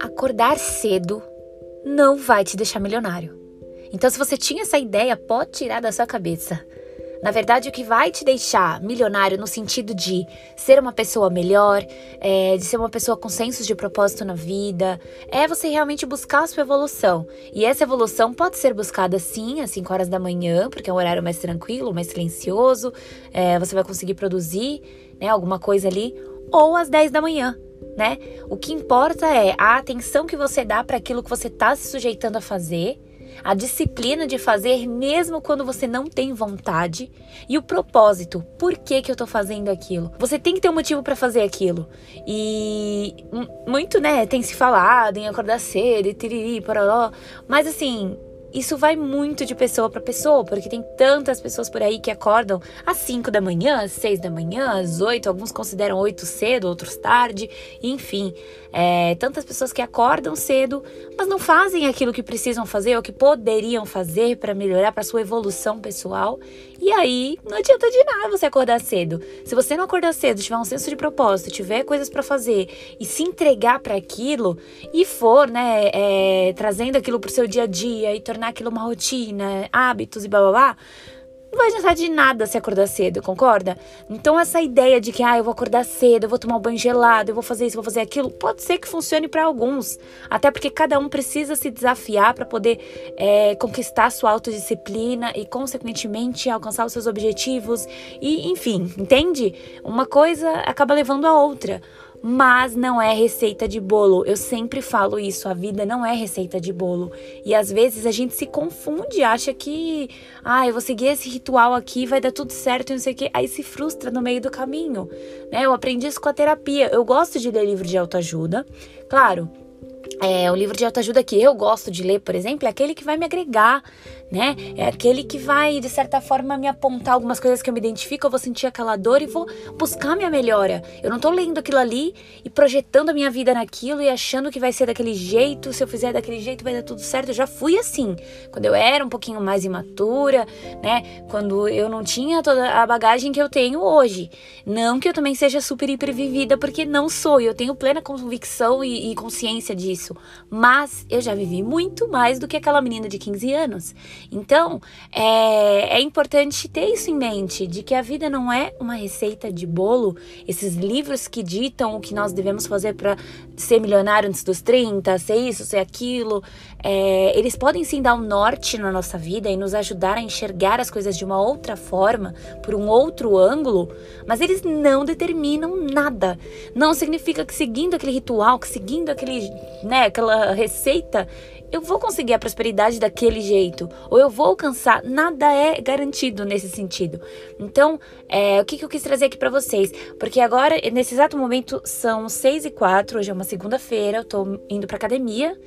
Acordar cedo não vai te deixar milionário. Então, se você tinha essa ideia, pode tirar da sua cabeça. Na verdade, o que vai te deixar milionário no sentido de ser uma pessoa melhor, é, de ser uma pessoa com sensos de propósito na vida, é você realmente buscar a sua evolução. E essa evolução pode ser buscada sim às 5 horas da manhã, porque é um horário mais tranquilo, mais silencioso, é, você vai conseguir produzir né, alguma coisa ali, ou às 10 da manhã. Né? O que importa é a atenção que você dá para aquilo que você está se sujeitando a fazer a disciplina de fazer mesmo quando você não tem vontade e o propósito. Por que que eu tô fazendo aquilo? Você tem que ter um motivo para fazer aquilo. E muito, né, tem se falado em acordar cedo e tiriri, pororó, mas assim, isso vai muito de pessoa para pessoa, porque tem tantas pessoas por aí que acordam às 5 da manhã, às 6 da manhã, às 8, alguns consideram 8 cedo, outros tarde, enfim. É, tantas pessoas que acordam cedo, mas não fazem aquilo que precisam fazer ou que poderiam fazer para melhorar para sua evolução pessoal. E aí não adianta de nada você acordar cedo. Se você não acordar cedo, tiver um senso de propósito, tiver coisas para fazer e se entregar para aquilo e for, né, é, trazendo aquilo para o seu dia a dia e tornar aquilo uma rotina, hábitos e blá blá blá não vai adiantar de nada se acordar cedo, concorda? Então essa ideia de que ah, eu vou acordar cedo, eu vou tomar um banho gelado, eu vou fazer isso, vou fazer aquilo, pode ser que funcione para alguns. Até porque cada um precisa se desafiar para poder é, conquistar sua autodisciplina e, consequentemente, alcançar os seus objetivos. E, enfim, entende? Uma coisa acaba levando a outra mas não é receita de bolo. Eu sempre falo isso, a vida não é receita de bolo. E às vezes a gente se confunde, acha que, ah, eu vou seguir esse ritual aqui, vai dar tudo certo e não sei o quê. Aí se frustra no meio do caminho, né? Eu aprendi isso com a terapia. Eu gosto de ler livro de autoajuda. Claro, é, o livro de autoajuda que eu gosto de ler, por exemplo, é aquele que vai me agregar, né? É aquele que vai, de certa forma, me apontar algumas coisas que eu me identifico, eu vou sentir aquela dor e vou buscar minha melhora. Eu não tô lendo aquilo ali e projetando a minha vida naquilo e achando que vai ser daquele jeito, se eu fizer daquele jeito vai dar tudo certo. Eu já fui assim, quando eu era um pouquinho mais imatura, né? Quando eu não tinha toda a bagagem que eu tenho hoje. Não que eu também seja super hipervivida, porque não sou, e eu tenho plena convicção e, e consciência disso. Mas eu já vivi muito mais do que aquela menina de 15 anos. Então, é, é importante ter isso em mente, de que a vida não é uma receita de bolo, esses livros que ditam o que nós devemos fazer para ser milionário antes dos 30, ser isso, ser aquilo, é, eles podem sim dar um norte na nossa vida e nos ajudar a enxergar as coisas de uma outra forma, por um outro ângulo, mas eles não determinam nada. Não significa que seguindo aquele ritual, que seguindo aquele, né, aquela receita, eu vou conseguir a prosperidade daquele jeito, ou eu vou alcançar. Nada é garantido nesse sentido. Então, é, o que, que eu quis trazer aqui para vocês? Porque agora, nesse exato momento, são 6 e 4, hoje é uma segunda-feira, eu tô indo pra academia,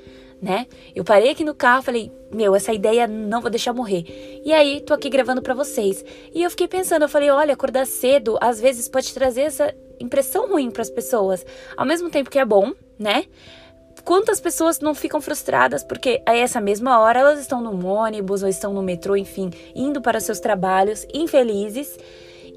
né? Eu parei aqui no carro, falei, meu, essa ideia não vou deixar morrer. E aí, tô aqui gravando para vocês. E eu fiquei pensando, eu falei, olha, acordar cedo às vezes pode trazer essa impressão ruim para as pessoas, ao mesmo tempo que é bom, né? Quantas pessoas não ficam frustradas porque a essa mesma hora elas estão no ônibus ou estão no metrô, enfim, indo para seus trabalhos, infelizes.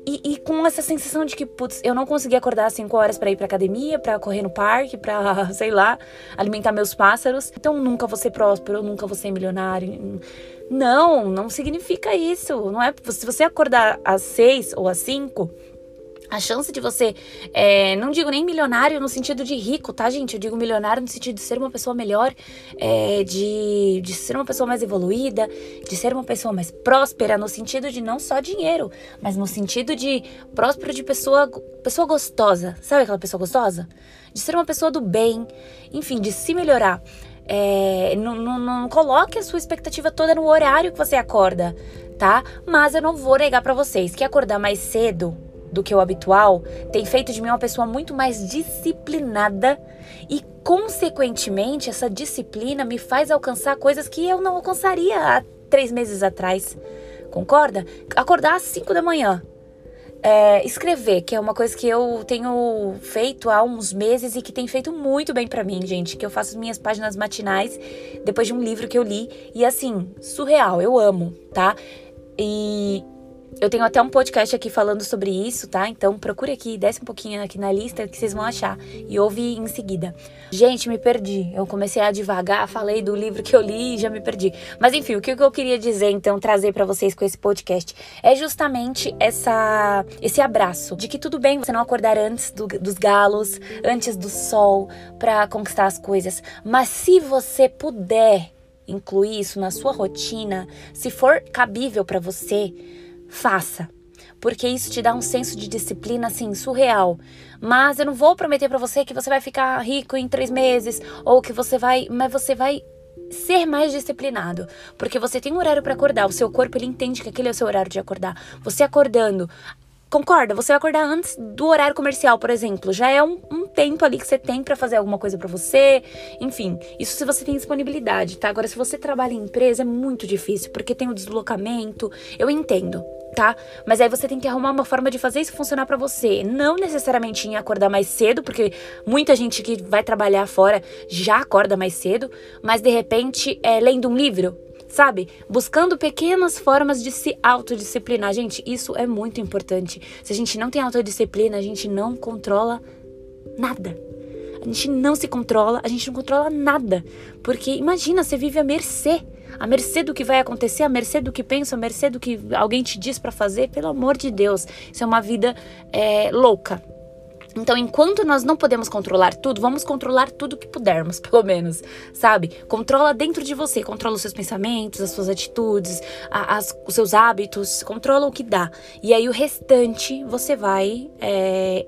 E, e, com essa sensação de que, putz, eu não consegui acordar às 5 horas para ir pra academia, para correr no parque, para, sei lá, alimentar meus pássaros. Então nunca vou ser próspero, nunca vou ser milionário. Não, não significa isso. Não é. Se você acordar às 6 ou às 5, a chance de você, é, não digo nem milionário no sentido de rico, tá, gente? Eu digo milionário no sentido de ser uma pessoa melhor, é, de, de ser uma pessoa mais evoluída, de ser uma pessoa mais próspera, no sentido de não só dinheiro, mas no sentido de próspero de pessoa, pessoa gostosa. Sabe aquela pessoa gostosa? De ser uma pessoa do bem, enfim, de se melhorar. É, não, não, não coloque a sua expectativa toda no horário que você acorda, tá? Mas eu não vou negar para vocês que acordar mais cedo do que o habitual tem feito de mim uma pessoa muito mais disciplinada e, consequentemente, essa disciplina me faz alcançar coisas que eu não alcançaria há três meses atrás. Concorda? Acordar às 5 da manhã. É, escrever, que é uma coisa que eu tenho feito há uns meses e que tem feito muito bem para mim, gente. Que eu faço minhas páginas matinais depois de um livro que eu li. E assim, surreal, eu amo, tá? E eu tenho até um podcast aqui falando sobre isso, tá? Então procure aqui, desce um pouquinho aqui na lista que vocês vão achar e ouve em seguida. Gente, me perdi. Eu comecei a devagar, falei do livro que eu li e já me perdi. Mas enfim, o que eu queria dizer então, trazer para vocês com esse podcast é justamente essa esse abraço de que tudo bem você não acordar antes do, dos galos, antes do sol para conquistar as coisas, mas se você puder incluir isso na sua rotina, se for cabível para você, faça. Porque isso te dá um senso de disciplina assim surreal. Mas eu não vou prometer para você que você vai ficar rico em três meses ou que você vai, mas você vai ser mais disciplinado, porque você tem um horário para acordar, o seu corpo ele entende que aquele é o seu horário de acordar. Você acordando Concorda? Você vai acordar antes do horário comercial, por exemplo. Já é um, um tempo ali que você tem para fazer alguma coisa para você. Enfim, isso se você tem disponibilidade, tá? Agora, se você trabalha em empresa, é muito difícil, porque tem o deslocamento. Eu entendo, tá? Mas aí você tem que arrumar uma forma de fazer isso funcionar para você. Não necessariamente em acordar mais cedo, porque muita gente que vai trabalhar fora já acorda mais cedo, mas de repente é lendo um livro sabe? Buscando pequenas formas de se autodisciplinar. Gente, isso é muito importante. Se a gente não tem autodisciplina, a gente não controla nada. A gente não se controla, a gente não controla nada. Porque imagina, você vive à mercê. A mercê do que vai acontecer, a mercê do que pensa, a mercê do que alguém te diz para fazer, pelo amor de Deus. Isso é uma vida é, louca. Então, enquanto nós não podemos controlar tudo, vamos controlar tudo que pudermos, pelo menos, sabe? Controla dentro de você, controla os seus pensamentos, as suas atitudes, a, as, os seus hábitos, controla o que dá. E aí o restante você vai é,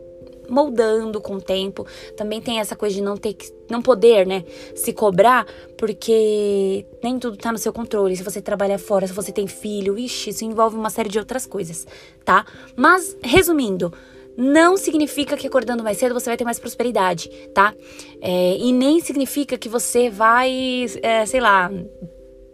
moldando com o tempo. Também tem essa coisa de não ter que, não poder, né, se cobrar, porque nem tudo tá no seu controle. Se você trabalha fora, se você tem filho, ixi, isso envolve uma série de outras coisas, tá? Mas resumindo, não significa que acordando mais cedo você vai ter mais prosperidade, tá? É, e nem significa que você vai, é, sei lá,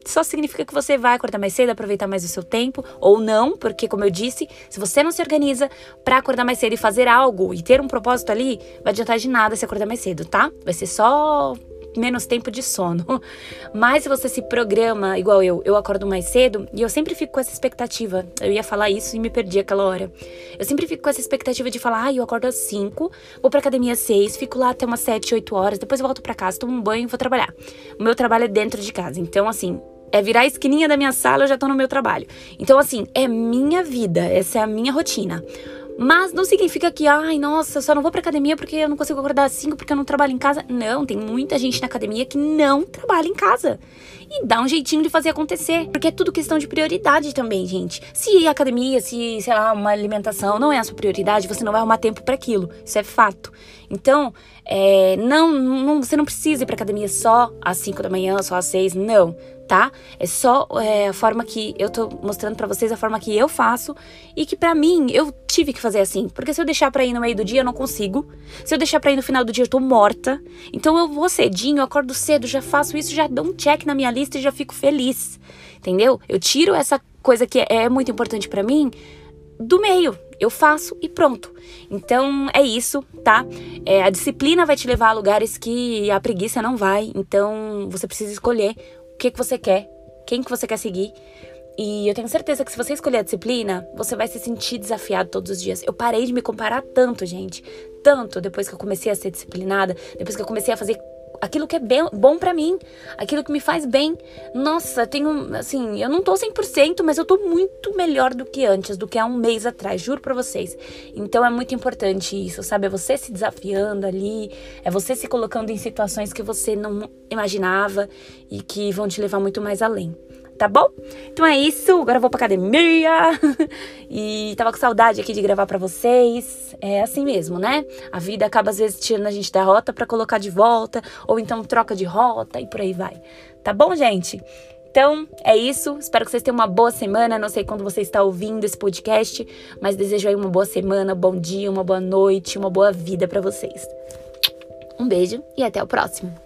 só significa que você vai acordar mais cedo, aproveitar mais o seu tempo, ou não, porque, como eu disse, se você não se organiza para acordar mais cedo e fazer algo e ter um propósito ali, vai adiantar de nada se acordar mais cedo, tá? Vai ser só menos tempo de sono. Mas se você se programa, igual eu, eu acordo mais cedo e eu sempre fico com essa expectativa. Eu ia falar isso e me perdi aquela hora. Eu sempre fico com essa expectativa de falar, ah, eu acordo às 5, vou pra academia às 6, fico lá até umas 7, 8 horas, depois eu volto para casa, tomo um banho e vou trabalhar. O meu trabalho é dentro de casa. Então, assim, é virar a esquininha da minha sala, eu já tô no meu trabalho. Então, assim, é minha vida, essa é a minha rotina. Mas não significa que, ai, nossa, só não vou pra academia porque eu não consigo acordar às 5 porque eu não trabalho em casa. Não, tem muita gente na academia que não trabalha em casa. E dá um jeitinho de fazer acontecer. Porque é tudo questão de prioridade também, gente. Se academia, se, sei lá, uma alimentação não é a sua prioridade, você não vai arrumar tempo para aquilo. Isso é fato. Então, é, não, não, você não precisa ir pra academia só às 5 da manhã, só às 6. Não tá? É só é, a forma que eu tô mostrando para vocês, a forma que eu faço e que para mim eu tive que fazer assim, porque se eu deixar para ir no meio do dia eu não consigo. Se eu deixar para ir no final do dia eu tô morta. Então eu vou cedinho, eu acordo cedo, já faço isso, já dou um check na minha lista e já fico feliz. Entendeu? Eu tiro essa coisa que é muito importante para mim do meio. Eu faço e pronto. Então é isso, tá? É, a disciplina vai te levar a lugares que a preguiça não vai. Então você precisa escolher que, que você quer, quem que você quer seguir. E eu tenho certeza que se você escolher a disciplina, você vai se sentir desafiado todos os dias. Eu parei de me comparar tanto, gente. Tanto depois que eu comecei a ser disciplinada, depois que eu comecei a fazer aquilo que é bem, bom para mim, aquilo que me faz bem. Nossa, tenho, assim, eu não tô 100%, mas eu tô muito melhor do que antes, do que há um mês atrás, juro para vocês. Então é muito importante isso, sabe? É você se desafiando ali, é você se colocando em situações que você não imaginava e que vão te levar muito mais além tá bom? Então é isso, agora eu vou pra academia e tava com saudade aqui de gravar para vocês. É assim mesmo, né? A vida acaba às vezes tirando a gente da rota para colocar de volta, ou então troca de rota e por aí vai. Tá bom, gente? Então, é isso. Espero que vocês tenham uma boa semana. Não sei quando você está ouvindo esse podcast, mas desejo aí uma boa semana, bom dia, uma boa noite, uma boa vida para vocês. Um beijo e até o próximo.